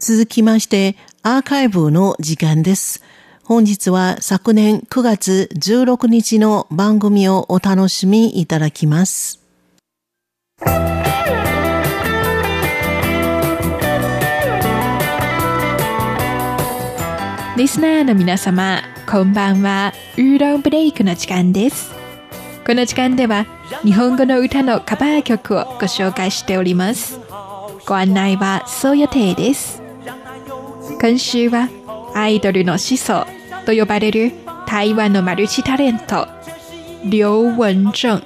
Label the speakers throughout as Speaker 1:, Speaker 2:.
Speaker 1: 続きましてアーカイブの時間です。本日は昨年9月16日の番組をお楽しみいただきます。
Speaker 2: リスナーの皆様、こんばんは。ウーロンブレイクの時間です。この時間では日本語の歌のカバー曲をご紹介しております。ご案内はそう予定です。今週はアイドルの始祖と呼ばれる台湾のマルチタレント、劉文正、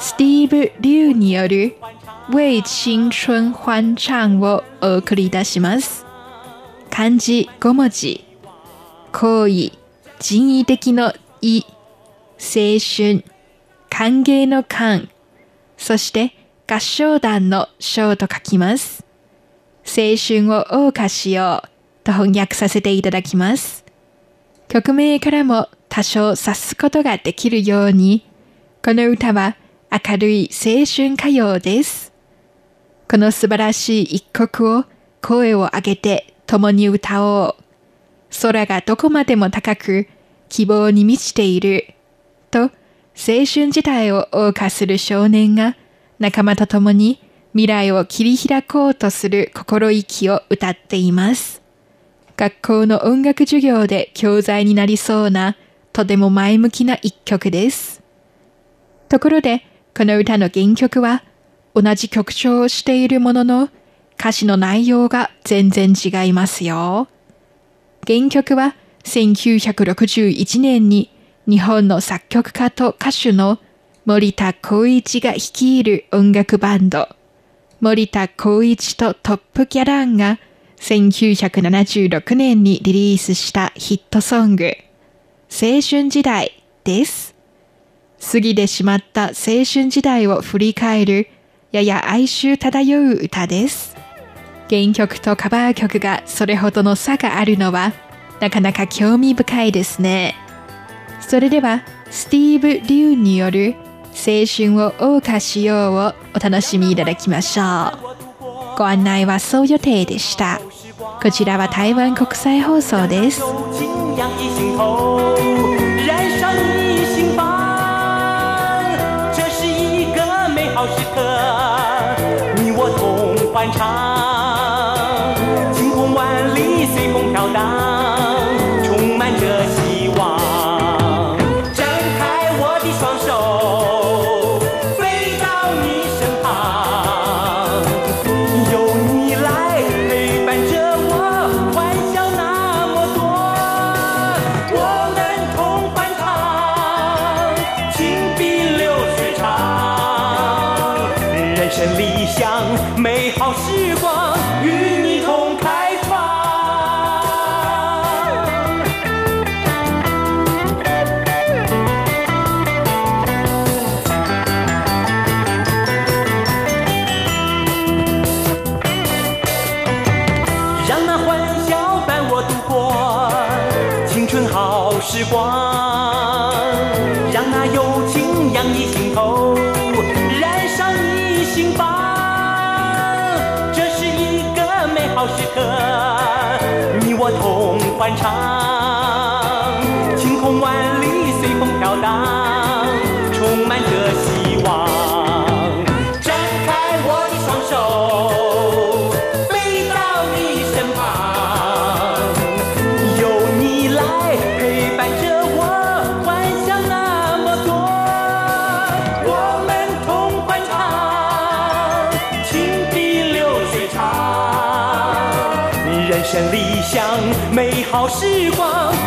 Speaker 2: スティーブ・リュウによる为青春欢唱をお送りいたします。漢字5文字、行為、人為的の意、青春、歓迎の歓、そして合唱団の章と書きます。青春を謳歌しようと翻訳させていただきます。曲名からも多少察すことができるように、この歌は明るい青春歌謡です。この素晴らしい一曲を声を上げて共に歌おう。空がどこまでも高く希望に満ちている。と青春時代を謳歌する少年が仲間と共に未来を切り開こうとする心意気を歌っています。学校の音楽授業で教材になりそうなとても前向きな一曲です。ところで、この歌の原曲は同じ曲調をしているものの歌詞の内容が全然違いますよ。原曲は1961年に日本の作曲家と歌手の森田光一が率いる音楽バンド、森田光一とトップギャランが1976年にリリースしたヒットソング、青春時代です。過ぎてしまった青春時代を振り返る、やや哀愁漂う歌です。原曲とカバー曲がそれほどの差があるのは、なかなか興味深いですね。それでは、スティーブ・リューによる青春を謳歌しようをお楽しみいただきましょう。ご案内はそう予定でした。こちらは台湾国際放送です。
Speaker 3: 晴空万里随风飘荡，美好时光与你同开创，让那欢笑伴我度过青春好时光，让那友情洋溢心头，你我同欢唱，晴空万里随风飘荡，人生理想，美好时光。